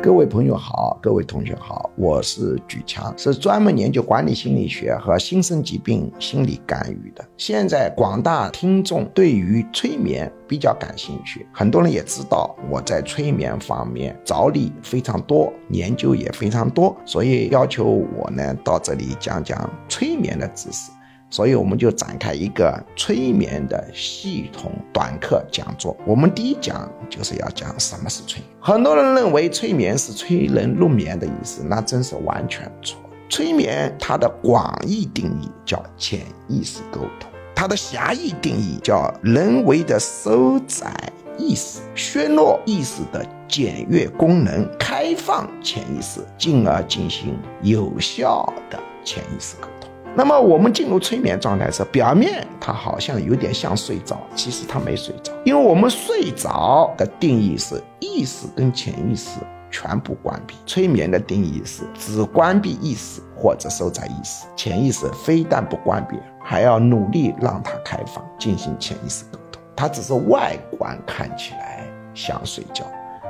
各位朋友好，各位同学好，我是举强，是专门研究管理心理学和新生疾病心理干预的。现在广大听众对于催眠比较感兴趣，很多人也知道我在催眠方面着力非常多，研究也非常多，所以要求我呢到这里讲讲催眠的知识。所以我们就展开一个催眠的系统短课讲座。我们第一讲就是要讲什么是催眠。很多人认为催眠是催人入眠的意思，那真是完全错。催眠它的广义定义叫潜意识沟通，它的狭义定义叫人为的收窄意识、削弱意识的检阅功能、开放潜意识，进而进行有效的潜意识沟通。那么我们进入催眠状态时，表面它好像有点像睡着，其实它没睡着，因为我们睡着的定义是意识跟潜意识全部关闭，催眠的定义是只关闭意识或者收窄意识，潜意识非但不关闭，还要努力让它开放，进行潜意识沟通。它只是外观看起来像睡觉，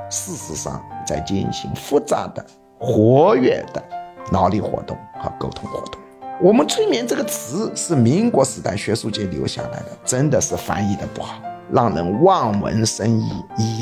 事实上在进行复杂的、活跃的脑力活动和沟通活动。我们“催眠”这个词是民国时代学术界留下来的，真的是翻译的不好，让人望文生义，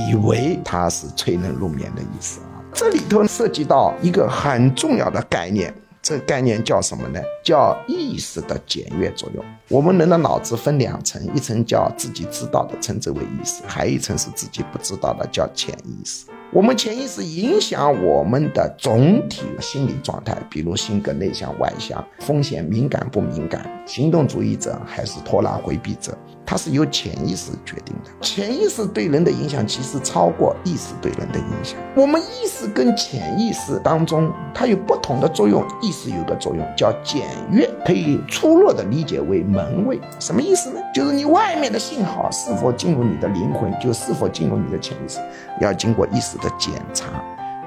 以为它是催人入眠的意思啊。这里头涉及到一个很重要的概念，这个概念叫什么呢？叫意识的检阅作用。我们人的脑子分两层，一层叫自己知道的，称之为意识；还有一层是自己不知道的，叫潜意识。我们潜意识影响我们的总体心理状态，比如性格内向外向、风险敏感不敏感、行动主义者还是拖拉回避者，它是由潜意识决定的。潜意识对人的影响其实超过意识对人的影响。我们意识跟潜意识当中，它有不同的作用。意识有个作用叫检阅，可以粗略的理解为门卫。什么意思呢？就是你外面的信号是否进入你的灵魂，就是否进入你的潜意识，要经过意识。的检查，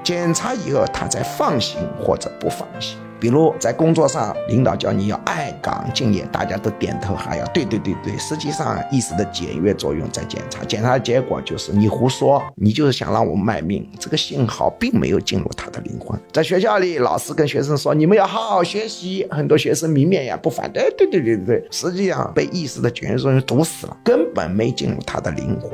检查以后，他再放行或者不放行。比如在工作上，领导叫你要爱岗敬业，大家都点头哈腰，对对对对。实际上，意识的检阅作用在检查，检查的结果就是你胡说，你就是想让我卖命。这个信号并没有进入他的灵魂。在学校里，老师跟学生说你们要好好学习，很多学生明面呀不反对，对对对对对，实际上被意识的检阅作用堵死了，根本没进入他的灵魂。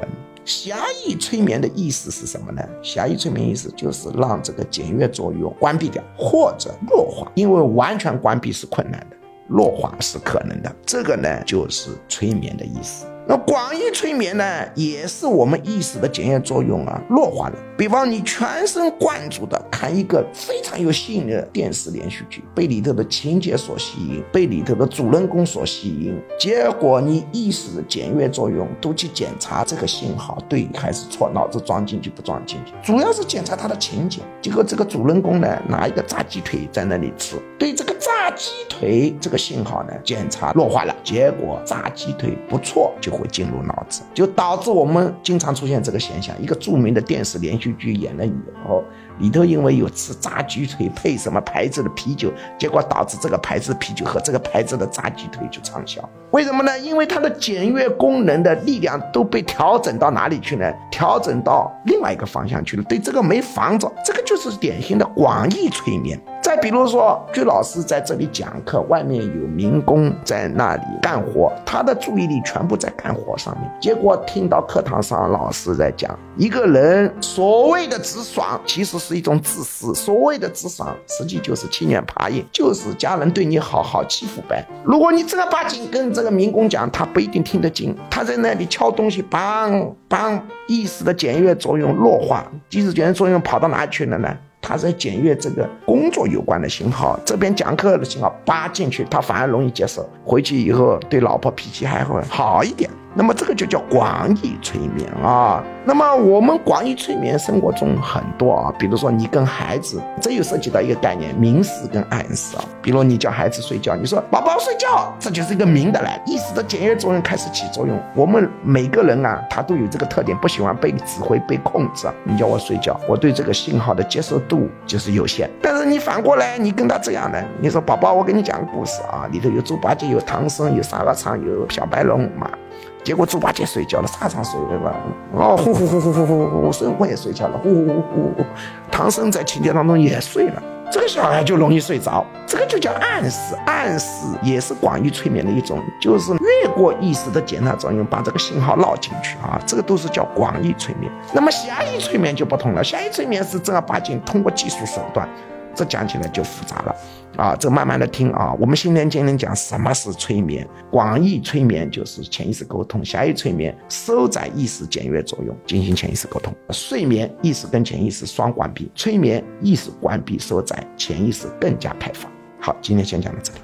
狭义催眠的意思是什么呢？狭义催眠意思就是让这个检阅作用关闭掉或者弱化，因为完全关闭是困难的，弱化是可能的。这个呢就是催眠的意思。那广义催眠呢，也是我们意识的检验作用啊弱化的。比方你全神贯注的看一个非常有吸引力的电视连续剧，被里头的情节所吸引，被里头的主人公所吸引，结果你意识的检阅作用都去检查这个信号对还是错，脑子装进去不装进去，主要是检查它的情节。结果这个主人公呢，拿一个炸鸡腿在那里吃，对这个炸炸鸡腿这个信号呢检查弱化了，结果炸鸡腿不错就。会进入脑子，就导致我们经常出现这个现象。一个著名的电视连续剧演了以后，里头因为有吃炸鸡腿配什么牌子的啤酒，结果导致这个牌子啤酒和这个牌子的炸鸡腿就畅销。为什么呢？因为它的检阅功能的力量都被调整到哪里去呢？调整到另外一个方向去了。对这个没防着，这个就是典型的广义催眠。比如说，居老师在这里讲课，外面有民工在那里干活，他的注意力全部在干活上面。结果听到课堂上老师在讲，一个人所谓的直爽，其实是一种自私；所谓的直爽，实际就是欺软怕硬，就是家人对你好好欺负呗。如果你正儿八经跟这个民工讲，他不一定听得进。他在那里敲东西，梆梆，意识的检阅作用弱化，意识检阅作用跑到哪去了呢？他在检阅这个工作有关的信号，这边讲课的信号扒进去，他反而容易接受，回去以后对老婆脾气还会好一点。那么这个就叫广义催眠啊。那么我们广义催眠生活中很多啊，比如说你跟孩子，这又涉及到一个概念，明示跟暗示啊。比如你叫孩子睡觉，你说宝宝睡觉，这就是一个明的了，意识的检阅作用开始起作用。我们每个人啊，他都有这个特点，不喜欢被指挥、被控制。你叫我睡觉，我对这个信号的接受度就是有限。但是你反过来，你跟他这样的，你说宝宝，我给你讲个故事啊，里头有猪八戒，有唐僧，有沙和尚，有小白龙嘛。结果猪八戒睡觉了，沙场睡了吧？哦，呼呼呼呼呼呼呼，孙悟空也睡觉了，呼呼呼呼呼，唐僧在情节当中也睡了。这个小孩就容易睡着，这个就叫暗示。暗示也是广义催眠的一种，就是越过意识的检查作用，把这个信号绕进去啊，这个都是叫广义催眠。那么狭义催眠就不同了，狭义催眠是正儿八经通过技术手段。这讲起来就复杂了，啊，这慢慢的听啊。我们新年今天讲什么是催眠，广义催眠就是潜意识沟通，狭义催眠收窄意识简约作用，进行潜意识沟通。睡眠意识跟潜意识双关闭，催眠意识关闭收窄，潜意识更加开放。好，今天先讲到这里。